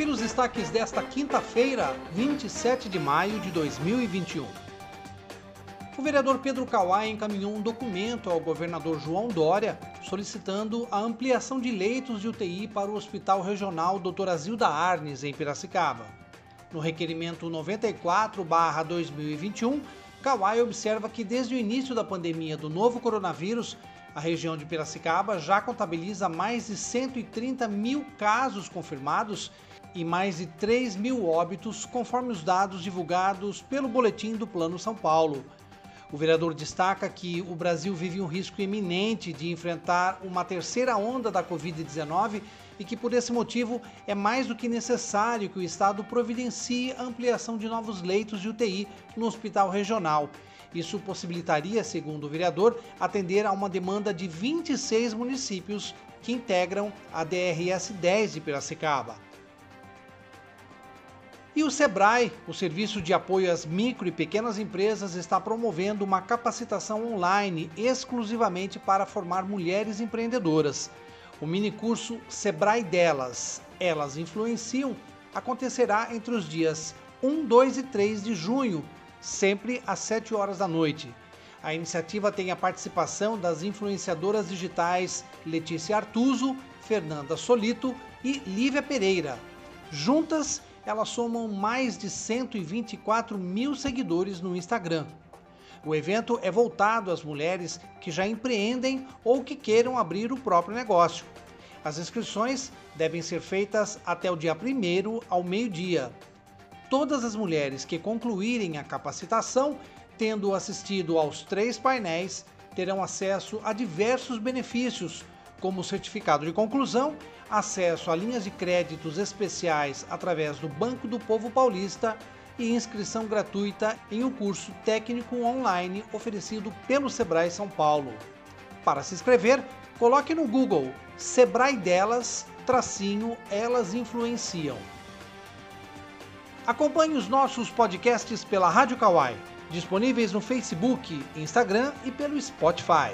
Confira os destaques desta quinta-feira, 27 de maio de 2021. O vereador Pedro Kawai encaminhou um documento ao governador João Dória solicitando a ampliação de leitos de UTI para o Hospital Regional Dr. Azilda Arnes, em Piracicaba. No requerimento 94-2021, Kawai observa que desde o início da pandemia do novo coronavírus, a região de Piracicaba já contabiliza mais de 130 mil casos confirmados e mais de 3 mil óbitos, conforme os dados divulgados pelo Boletim do Plano São Paulo. O vereador destaca que o Brasil vive um risco iminente de enfrentar uma terceira onda da Covid-19 e que, por esse motivo, é mais do que necessário que o Estado providencie a ampliação de novos leitos de UTI no hospital regional. Isso possibilitaria, segundo o vereador, atender a uma demanda de 26 municípios que integram a DRS 10 de Piracicaba. E o SEBRAE, o Serviço de Apoio às Micro e Pequenas Empresas, está promovendo uma capacitação online exclusivamente para formar mulheres empreendedoras. O minicurso SEBRAE Delas, Elas Influenciam, acontecerá entre os dias 1, 2 e 3 de junho, sempre às 7 horas da noite. A iniciativa tem a participação das influenciadoras digitais Letícia Artuso, Fernanda Solito e Lívia Pereira. Juntas, elas somam mais de 124 mil seguidores no Instagram. O evento é voltado às mulheres que já empreendem ou que queiram abrir o próprio negócio. As inscrições devem ser feitas até o dia 1 ao meio-dia. Todas as mulheres que concluírem a capacitação, tendo assistido aos três painéis, terão acesso a diversos benefícios, como certificado de conclusão, acesso a linhas de créditos especiais através do Banco do Povo Paulista e inscrição gratuita em um curso técnico online oferecido pelo Sebrae São Paulo. Para se inscrever, coloque no Google Sebrae Delas, tracinho Elas Influenciam. Acompanhe os nossos podcasts pela Rádio Kawai, disponíveis no Facebook, Instagram e pelo Spotify.